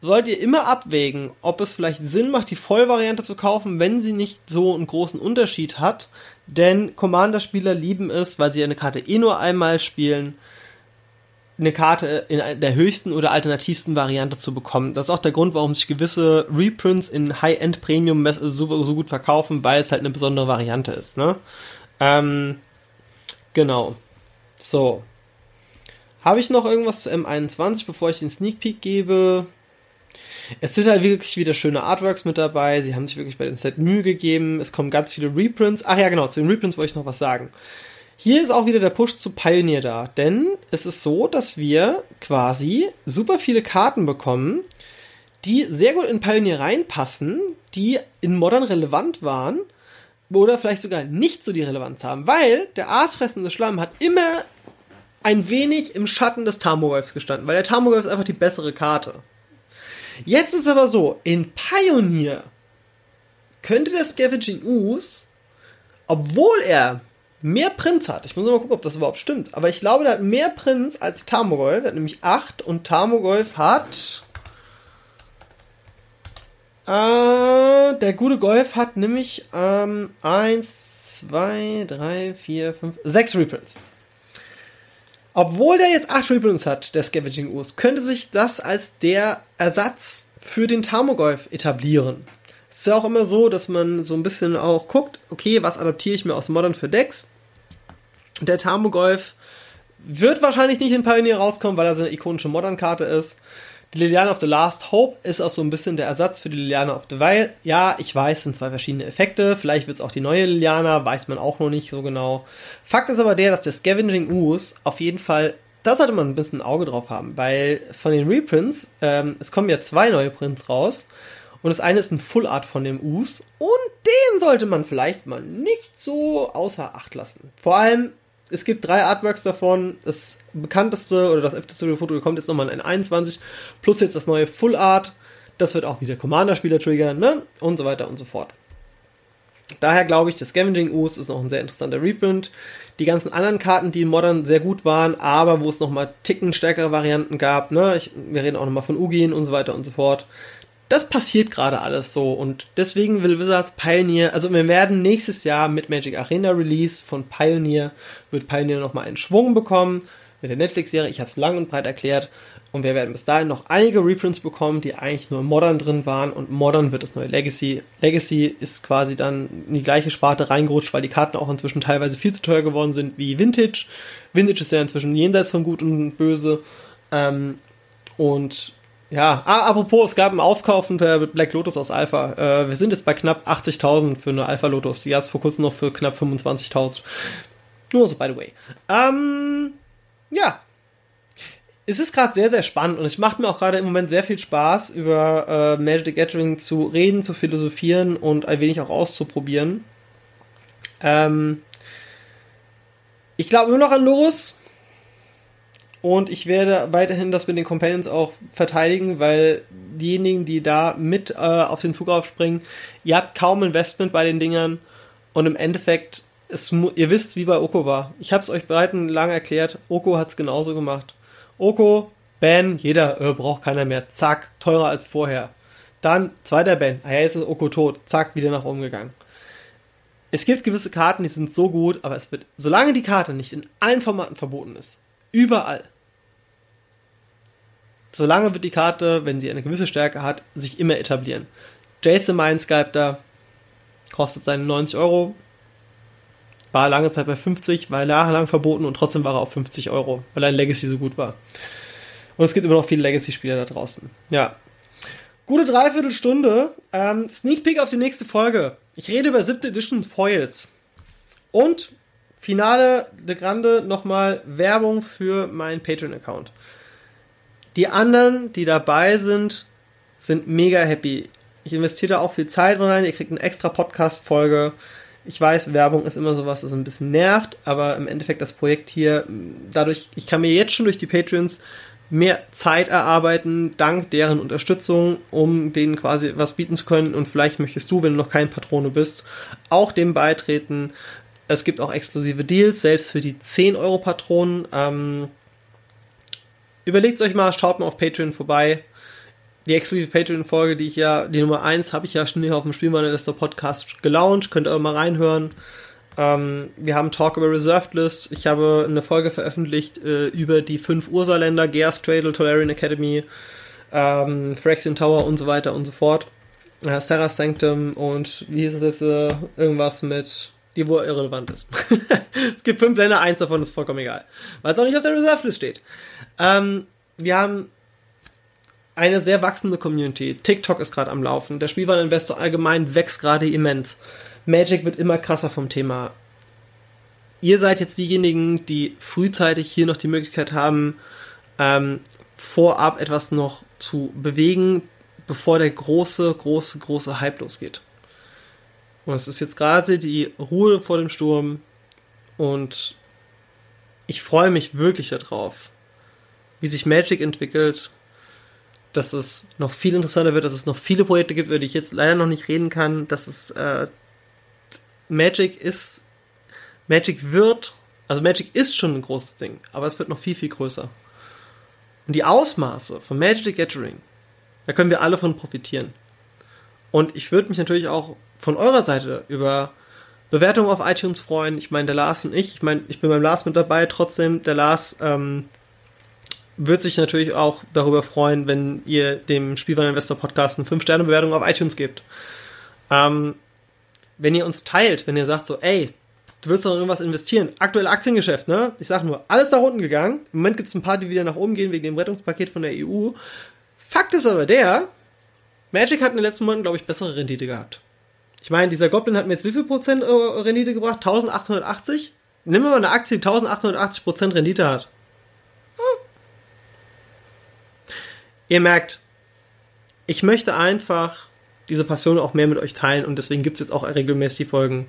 sollt ihr immer abwägen, ob es vielleicht Sinn macht, die Vollvariante zu kaufen, wenn sie nicht so einen großen Unterschied hat. Denn Commander-Spieler lieben es, weil sie eine Karte eh nur einmal spielen, eine Karte in der höchsten oder alternativsten Variante zu bekommen. Das ist auch der Grund, warum sich gewisse Reprints in High-End Premium so, so gut verkaufen, weil es halt eine besondere Variante ist. Ne? Ähm, genau. So. Habe ich noch irgendwas zu M21, bevor ich den Sneak Peek gebe? Es sind halt wirklich wieder schöne Artworks mit dabei. Sie haben sich wirklich bei dem Set Mühe gegeben. Es kommen ganz viele Reprints. Ach ja, genau, zu den Reprints wollte ich noch was sagen. Hier ist auch wieder der Push zu Pioneer da, denn es ist so, dass wir quasi super viele Karten bekommen, die sehr gut in Pioneer reinpassen, die in Modern relevant waren oder vielleicht sogar nicht so die Relevanz haben, weil der aasfressende Schlamm hat immer ein wenig im Schatten des Tarmogoyfs gestanden, weil der Tarmogoyf ist einfach die bessere Karte. Jetzt ist aber so, in Pioneer könnte der Scavenging Ooze, obwohl er mehr Prinz hat. Ich muss mal gucken, ob das überhaupt stimmt. Aber ich glaube, der hat mehr Prinz als Tamogolf. Er hat nämlich 8 und Tamogolf hat. Äh, der gute Golf hat nämlich ähm, 1, 2, 3, 4, 5, 6 Reprints. Obwohl der jetzt 8 Reprints hat, der Scavenging Urs, könnte sich das als der Ersatz für den Tamogolf etablieren. Es ist ja auch immer so, dass man so ein bisschen auch guckt, okay, was adaptiere ich mir aus Modern für Decks? Der Tamogolf wird wahrscheinlich nicht in Pioneer rauskommen, weil das eine ikonische Modern-Karte ist. Die Liliana of the Last Hope ist auch so ein bisschen der Ersatz für die Liliana of the Veil. Ja, ich weiß, sind zwei verschiedene Effekte. Vielleicht wird es auch die neue Liliana, weiß man auch noch nicht so genau. Fakt ist aber der, dass der Scavenging Ooze auf jeden Fall, da sollte man ein bisschen ein Auge drauf haben, weil von den Reprints, ähm, es kommen ja zwei neue Prints raus Und das eine ist ein Full Art von dem Us und den sollte man vielleicht mal nicht so außer Acht lassen. Vor allem, es gibt drei Artworks davon. Das bekannteste oder das öfteste Foto kommt jetzt nochmal in 21 plus jetzt das neue Full Art. Das wird auch wieder Commander-Spieler triggern, ne? Und so weiter und so fort. Daher glaube ich, das Scavenging Ooze ist noch ein sehr interessanter Reprint. Die ganzen anderen Karten, die in Modern sehr gut waren, aber wo es nochmal ticken stärkere Varianten gab, ne? Ich, wir reden auch nochmal von Ugin und so weiter und so fort. Das passiert gerade alles so und deswegen will Wizards Pioneer, also wir werden nächstes Jahr mit Magic Arena Release von Pioneer, wird Pioneer nochmal einen Schwung bekommen mit der Netflix-Serie. Ich habe es lang und breit erklärt. Und wir werden bis dahin noch einige Reprints bekommen, die eigentlich nur Modern drin waren. Und Modern wird das neue Legacy. Legacy ist quasi dann in die gleiche Sparte reingerutscht, weil die Karten auch inzwischen teilweise viel zu teuer geworden sind wie Vintage. Vintage ist ja inzwischen jenseits von Gut und Böse. Ähm, und ja, ah, apropos, es gab einen Aufkauf für Black Lotus aus Alpha. Äh, wir sind jetzt bei knapp 80.000 für eine Alpha Lotus. Die erst vor kurzem noch für knapp 25.000. Nur so, by the way. Ähm, ja, es ist gerade sehr, sehr spannend und es macht mir auch gerade im Moment sehr viel Spaß, über äh, Magic the Gathering zu reden, zu philosophieren und ein wenig auch auszuprobieren. Ähm, ich glaube immer noch an Lorus und ich werde weiterhin das mit den Companions auch verteidigen, weil diejenigen, die da mit äh, auf den Zug aufspringen, ihr habt kaum Investment bei den Dingern und im Endeffekt, es, ihr wisst, wie bei Oko war. Ich habe es euch bereits lang erklärt, Oko hat es genauso gemacht. Oko, Ban, jeder äh, braucht keiner mehr. Zack, teurer als vorher. Dann zweiter Ban, ah ja, jetzt ist Oko tot. Zack, wieder nach oben gegangen. Es gibt gewisse Karten, die sind so gut, aber es wird, solange die Karte nicht in allen Formaten verboten ist, überall, solange wird die Karte, wenn sie eine gewisse Stärke hat, sich immer etablieren. Jason Mindsculptor kostet seine 90 Euro, war lange Zeit bei 50, war jahrelang verboten und trotzdem war er auf 50 Euro, weil ein Legacy so gut war. Und es gibt immer noch viele Legacy-Spieler da draußen. Ja. Gute Dreiviertelstunde. Ähm, Sneak Peek auf die nächste Folge. Ich rede über 7. Edition Foils. Und Finale de Grande nochmal Werbung für meinen Patreon-Account. Die anderen, die dabei sind, sind mega happy. Ich investiere da auch viel Zeit rein. Ihr kriegt eine extra Podcast-Folge. Ich weiß, Werbung ist immer sowas, das ein bisschen nervt, aber im Endeffekt das Projekt hier, dadurch, ich kann mir jetzt schon durch die Patreons mehr Zeit erarbeiten, dank deren Unterstützung, um denen quasi was bieten zu können. Und vielleicht möchtest du, wenn du noch kein Patrone bist, auch dem beitreten. Es gibt auch exklusive Deals, selbst für die 10 Euro Patronen. Ähm, überlegt euch mal, schaut mal auf Patreon vorbei die exklusive Patreon-Folge, die ich ja, die Nummer 1, habe ich ja schon hier auf dem Spielmann-Investor Podcast gelauncht. Könnt ihr mal reinhören. Ähm, wir haben Talk über Reserved List. Ich habe eine Folge veröffentlicht äh, über die fünf Ursaländer, Gears Cradle, Tolarian Academy, ähm, Phyrexian Tower und so weiter und so fort. Äh, Sarah Sanctum und wie hieß es jetzt? Äh, irgendwas mit die wo irrelevant ist. es gibt fünf Länder, eins davon ist vollkommen egal. Weil es auch nicht auf der Reserved List steht. Ähm, wir haben eine sehr wachsende Community. TikTok ist gerade am Laufen. Der Spielwareninvestor allgemein wächst gerade immens. Magic wird immer krasser vom Thema. Ihr seid jetzt diejenigen, die frühzeitig hier noch die Möglichkeit haben, ähm, vorab etwas noch zu bewegen, bevor der große, große, große Hype losgeht. Und es ist jetzt gerade die Ruhe vor dem Sturm und ich freue mich wirklich darauf, wie sich Magic entwickelt dass es noch viel interessanter wird, dass es noch viele Projekte gibt, über die ich jetzt leider noch nicht reden kann, dass es äh, Magic ist, Magic wird, also Magic ist schon ein großes Ding, aber es wird noch viel, viel größer. Und die Ausmaße von Magic the Gathering, da können wir alle von profitieren. Und ich würde mich natürlich auch von eurer Seite über Bewertungen auf iTunes freuen. Ich meine, der Lars und ich, ich meine, ich bin beim Lars mit dabei, trotzdem, der Lars ähm, würde sich natürlich auch darüber freuen, wenn ihr dem Spielwareninvestor Podcast eine 5-Sterne-Bewertung auf iTunes gebt. Ähm, wenn ihr uns teilt, wenn ihr sagt so, ey, du willst doch irgendwas investieren. Aktuell Aktiengeschäft, ne? Ich sag nur, alles da unten gegangen. Im Moment gibt es ein paar, die wieder nach oben gehen wegen dem Rettungspaket von der EU. Fakt ist aber der, Magic hat in den letzten Monaten, glaube ich, bessere Rendite gehabt. Ich meine, dieser Goblin hat mir jetzt wie viel Prozent äh, Rendite gebracht? 1880? Nehmen wir mal eine Aktie, die 1880 Prozent Rendite hat. Ihr merkt, ich möchte einfach diese Passion auch mehr mit euch teilen und deswegen gibt's jetzt auch regelmäßig die Folgen.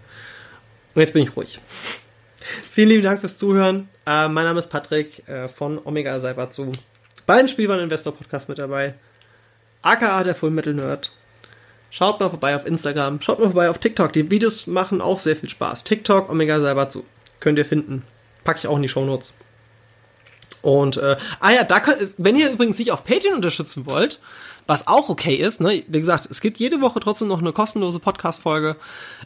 Und jetzt bin ich ruhig. Vielen lieben Dank fürs Zuhören. Äh, mein Name ist Patrick äh, von Omega Saibatsu. Beim Spielwaren Investor Podcast mit dabei. aka der Full Metal Nerd. Schaut mal vorbei auf Instagram, schaut mal vorbei auf TikTok. Die Videos machen auch sehr viel Spaß. TikTok Omega Saibatsu. Könnt ihr finden. Packe ich auch in die Shownotes. Und, äh, ah ja, da könnt, wenn ihr übrigens sich auf Patreon unterstützen wollt, was auch okay ist, ne, wie gesagt, es gibt jede Woche trotzdem noch eine kostenlose Podcast-Folge.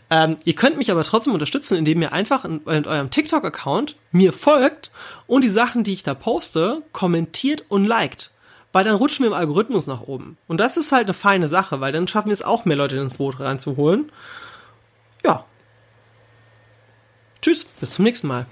Ähm, ihr könnt mich aber trotzdem unterstützen, indem ihr einfach in, in eurem TikTok-Account mir folgt und die Sachen, die ich da poste, kommentiert und liked. Weil dann rutschen wir im Algorithmus nach oben. Und das ist halt eine feine Sache, weil dann schaffen wir es auch mehr Leute ins Boot reinzuholen. Ja. Tschüss, bis zum nächsten Mal.